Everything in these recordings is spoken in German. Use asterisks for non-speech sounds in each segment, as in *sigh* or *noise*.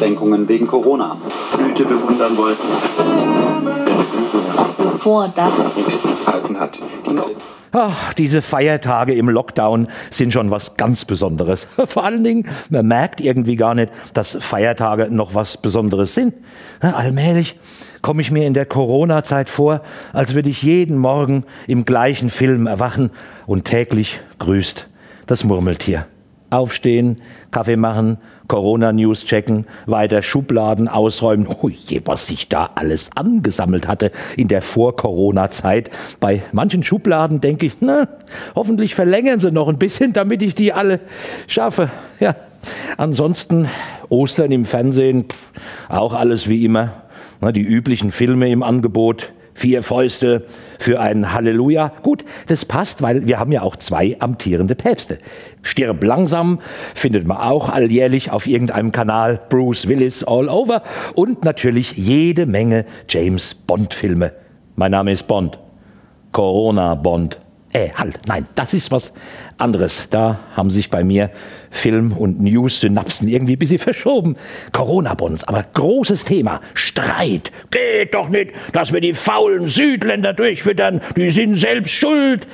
Einschränkungen wegen Corona. Blüte bewundern wollten. Bevor das hat. Ach, diese Feiertage im Lockdown sind schon was ganz Besonderes. *laughs* Vor allen Dingen, man merkt irgendwie gar nicht, dass Feiertage noch was Besonderes sind. Allmählich komme ich mir in der Corona-Zeit vor, als würde ich jeden Morgen im gleichen Film erwachen und täglich grüßt das Murmeltier. Aufstehen, Kaffee machen, Corona-News checken, weiter Schubladen ausräumen. *laughs* Oh je, was sich da alles angesammelt hatte in der Vor-Corona-Zeit. Bei manchen Schubladen denke ich, na, hoffentlich verlängern sie noch ein bisschen, damit ich die alle schaffe. Ja, ansonsten Ostern im Fernsehen, auch alles wie immer. Die üblichen Filme im Angebot, vier Fäuste für ein Halleluja. Gut, das passt, weil wir haben ja auch zwei amtierende Päpste. Stirb langsam findet man auch alljährlich auf irgendeinem Kanal Bruce Willis All Over und natürlich jede Menge James Bond Filme. Mein Name ist Bond. Corona Bond. Äh, halt, nein, das ist was anderes. Da haben sich bei mir Film- und News-Synapsen irgendwie ein bisschen verschoben. Corona-Bonds, aber großes Thema. Streit. Geht doch nicht, dass wir die faulen Südländer durchfüttern. Die sind selbst schuld.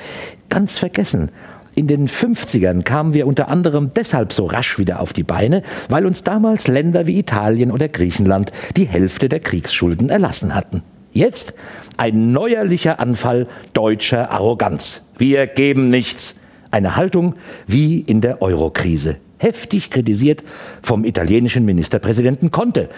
Ganz vergessen. In den 50ern kamen wir unter anderem deshalb so rasch wieder auf die Beine, weil uns damals Länder wie Italien oder Griechenland die Hälfte der Kriegsschulden erlassen hatten. Jetzt ein neuerlicher Anfall deutscher Arroganz. Wir geben nichts. Eine Haltung wie in der Eurokrise. Heftig kritisiert vom italienischen Ministerpräsidenten Conte.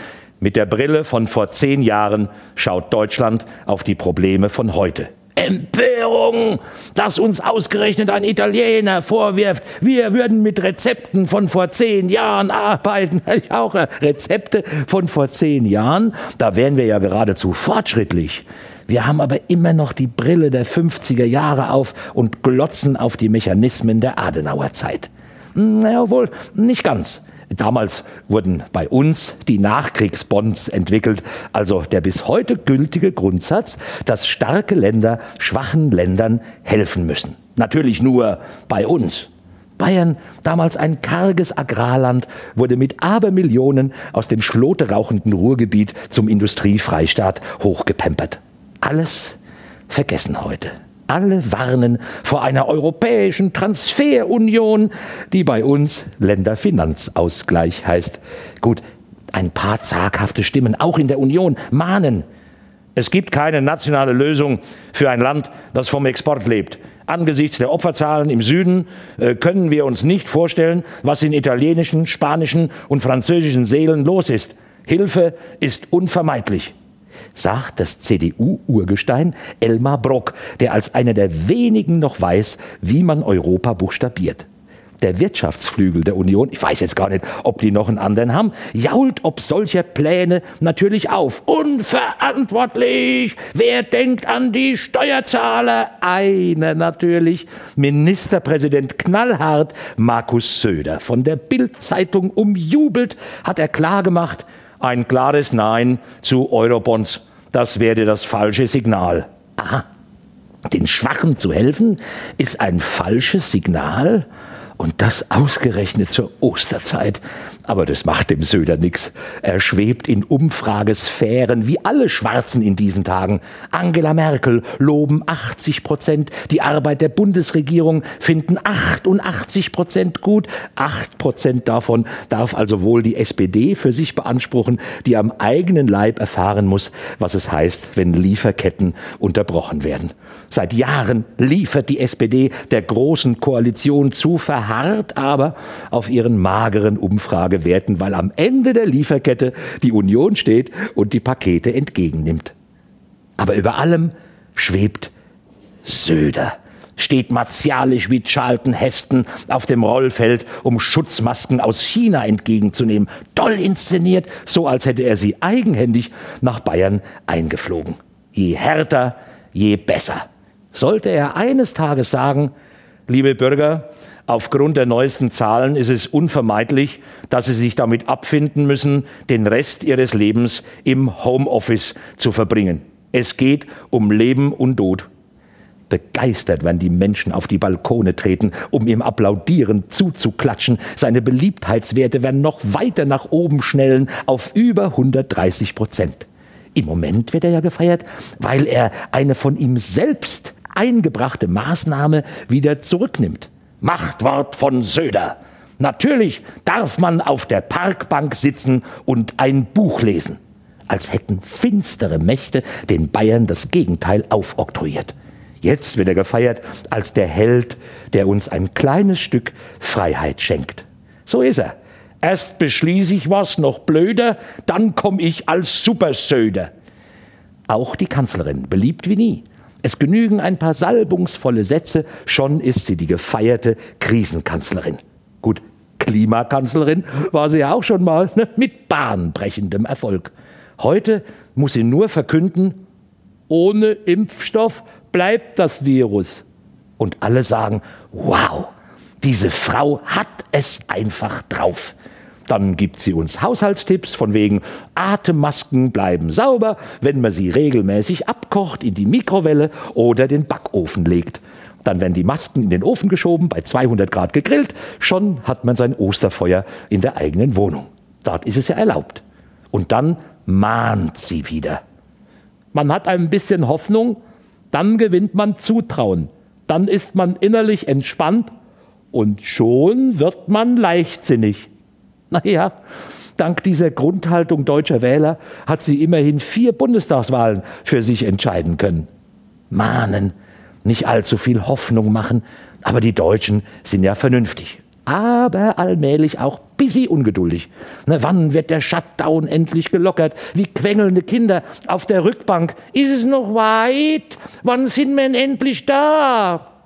Mit der Brille von vor zehn Jahren schaut Deutschland auf die Probleme von heute. Empörung, dass uns ausgerechnet ein Italiener vorwirft, wir würden mit Rezepten von vor zehn Jahren arbeiten. *laughs* Ich auch Rezepte von vor zehn Jahren, da wären wir ja geradezu fortschrittlich. Wir haben aber immer noch die Brille der 50er Jahre auf und glotzen auf die Mechanismen der Adenauerzeit. Naja, wohl nicht ganz. Damals wurden bei uns die Nachkriegsbonds entwickelt, also der bis heute gültige Grundsatz, dass starke Länder schwachen Ländern helfen müssen. Natürlich nur bei uns. Bayern, damals ein karges Agrarland, wurde mit Abermillionen aus dem schloterauchenden Ruhrgebiet zum Industriefreistaat hochgepempert. Alles vergessen heute. Alle warnen vor einer europäischen Transferunion, die bei uns Länderfinanzausgleich heißt. Gut, ein paar zaghafte Stimmen, auch in der Union, mahnen. Es gibt keine nationale Lösung für ein Land, das vom Export lebt. Angesichts der Opferzahlen im Süden äh, können wir uns nicht vorstellen, was in italienischen, spanischen und französischen Seelen los ist. Hilfe ist unvermeidlich sagt das CDU-Urgestein Elmar Brock, der als einer der wenigen noch weiß, wie man Europa buchstabiert. Der Wirtschaftsflügel der Union, ich weiß jetzt gar nicht, ob die noch einen anderen haben, jault ob solcher Pläne natürlich auf. Unverantwortlich! Wer denkt an die Steuerzahler? Einer natürlich. Ministerpräsident Knallhart, Markus Söder. Von der Bild-Zeitung umjubelt hat er klargemacht, ein klares Nein zu Eurobonds. Das wäre das falsche Signal. Aha. Den Schwachen zu helfen ist ein falsches Signal? Und das ausgerechnet zur Osterzeit. Aber das macht dem Söder nix. Er schwebt in Umfragesphären wie alle Schwarzen in diesen Tagen. Angela Merkel loben 80 Prozent. Die Arbeit der Bundesregierung finden 88 Prozent gut. 8 Prozent davon darf also wohl die SPD für sich beanspruchen, die am eigenen Leib erfahren muss, was es heißt, wenn Lieferketten unterbrochen werden. Seit Jahren liefert die SPD der großen Koalition zu, verharrt aber auf ihren mageren Umfragewerten, weil am Ende der Lieferkette die Union steht und die Pakete entgegennimmt. Aber über allem schwebt Söder steht martialisch wie Charlton Heston auf dem Rollfeld, um Schutzmasken aus China entgegenzunehmen. Toll inszeniert, so als hätte er sie eigenhändig nach Bayern eingeflogen. Je härter, je besser sollte er eines Tages sagen, liebe Bürger, aufgrund der neuesten Zahlen ist es unvermeidlich, dass Sie sich damit abfinden müssen, den Rest Ihres Lebens im Homeoffice zu verbringen. Es geht um Leben und Tod. Begeistert, wenn die Menschen auf die Balkone treten, um ihm applaudierend zuzuklatschen. Seine Beliebtheitswerte werden noch weiter nach oben schnellen auf über 130 Prozent. Im Moment wird er ja gefeiert, weil er eine von ihm selbst eingebrachte Maßnahme wieder zurücknimmt. Machtwort von Söder. Natürlich darf man auf der Parkbank sitzen und ein Buch lesen, als hätten finstere Mächte den Bayern das Gegenteil aufoktroyiert. Jetzt wird er gefeiert als der Held, der uns ein kleines Stück Freiheit schenkt. So ist er. Erst beschließe ich was noch blöder, dann komme ich als Supersöder. Auch die Kanzlerin, beliebt wie nie. Es genügen ein paar salbungsvolle Sätze, schon ist sie die gefeierte Krisenkanzlerin. Gut, Klimakanzlerin war sie ja auch schon mal, ne, mit bahnbrechendem Erfolg. Heute muss sie nur verkünden, ohne Impfstoff bleibt das Virus. Und alle sagen, wow, diese Frau hat es einfach drauf. Dann gibt sie uns Haushaltstipps von wegen Atemmasken bleiben sauber, wenn man sie regelmäßig abkocht, in die Mikrowelle oder den Backofen legt. Dann werden die Masken in den Ofen geschoben, bei 200 Grad gegrillt, schon hat man sein Osterfeuer in der eigenen Wohnung. Dort ist es ja erlaubt. Und dann mahnt sie wieder. Man hat ein bisschen Hoffnung, dann gewinnt man Zutrauen, dann ist man innerlich entspannt und schon wird man leichtsinnig. *laughs* Naja, dank dieser Grundhaltung deutscher Wähler hat sie immerhin vier Bundestagswahlen für sich entscheiden können. Mahnen, nicht allzu viel Hoffnung machen, aber die Deutschen sind ja vernünftig. Aber allmählich auch busy ungeduldig. Na, wann wird der Shutdown endlich gelockert? Wie quengelnde Kinder auf der Rückbank. Ist es noch weit? Wann sind wir denn endlich da?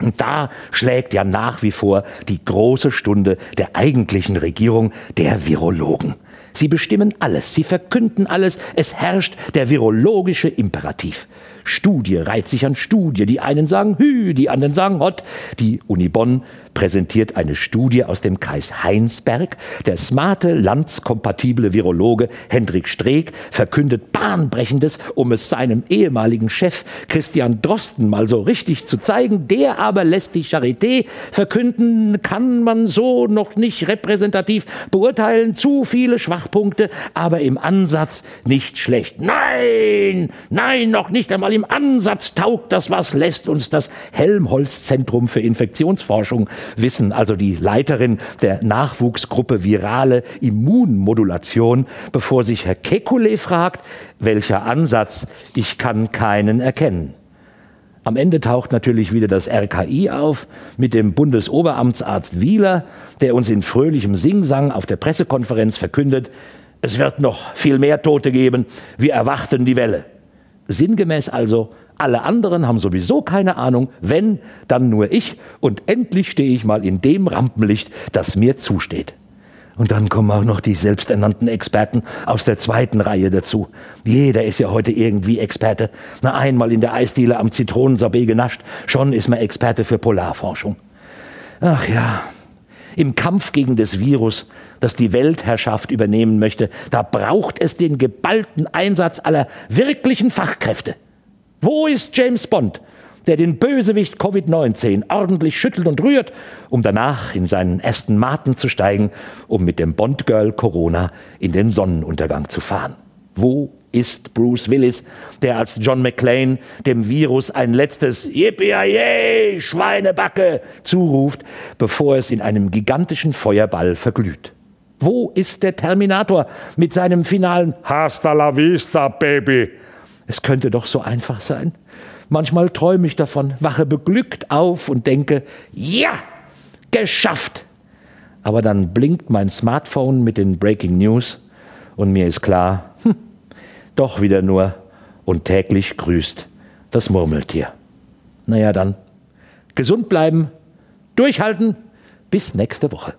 Und da schlägt ja nach wie vor die große Stunde der eigentlichen Regierung der Virologen. Sie bestimmen alles, sie verkünden alles, es herrscht der virologische Imperativ. Studie reiht sich an Studie. Die einen sagen Hü, die anderen sagen Hott. Die Uni Bonn präsentiert eine Studie aus dem Kreis Heinsberg. Der smarte, landskompatible Virologe Hendrik Streeck verkündet Bahnbrechendes, um es seinem ehemaligen Chef Christian Drosten mal so richtig zu zeigen. Der aber lässt die Charité verkünden, kann man so noch nicht repräsentativ beurteilen. Zu viele Schwachpunkte, aber im Ansatz nicht schlecht. Nein, nein, noch nicht einmal im Ansatz taugt das was, lässt uns das Helmholtz-Zentrum für Infektionsforschung wissen, also die Leiterin der Nachwuchsgruppe Virale Immunmodulation, bevor sich Herr Kekulé fragt, welcher Ansatz, ich kann keinen erkennen. Am Ende taucht natürlich wieder das RKI auf mit dem Bundesoberamtsarzt Wieler, der uns in fröhlichem Singsang auf der Pressekonferenz verkündet, es wird noch viel mehr Tote geben, wir erwarten die Welle. Sinngemäß also, alle anderen haben sowieso keine Ahnung, wenn, dann nur ich und endlich stehe ich mal in dem Rampenlicht, das mir zusteht. Und dann kommen auch noch die selbsternannten Experten aus der zweiten Reihe dazu. Jeder ist ja heute irgendwie Experte. Na, einmal in der Eisdiele am Zitronensorbet genascht, schon ist man Experte für Polarforschung. Ach ja, im Kampf gegen das Virus, das die Weltherrschaft übernehmen möchte, da braucht es den geballten Einsatz aller wirklichen Fachkräfte. Wo ist James Bond, der den Bösewicht Covid-19 ordentlich schüttelt und rührt, um danach in seinen Aston Martin zu steigen, um mit dem Bond-Girl Corona in den Sonnenuntergang zu fahren? Wo ist Bruce Willis, der als John McClane dem Virus ein letztes Yippie Schweinebacke zuruft, bevor es in einem gigantischen Feuerball verglüht? Wo ist der Terminator mit seinem finalen Hasta la vista, Baby? Es könnte doch so einfach sein. Manchmal träume ich davon, wache beglückt auf und denke, ja, geschafft. Aber dann blinkt mein Smartphone mit den Breaking News und mir ist klar, hm, doch wieder nur und täglich grüßt das Murmeltier. Naja dann, gesund bleiben, durchhalten, bis nächste Woche.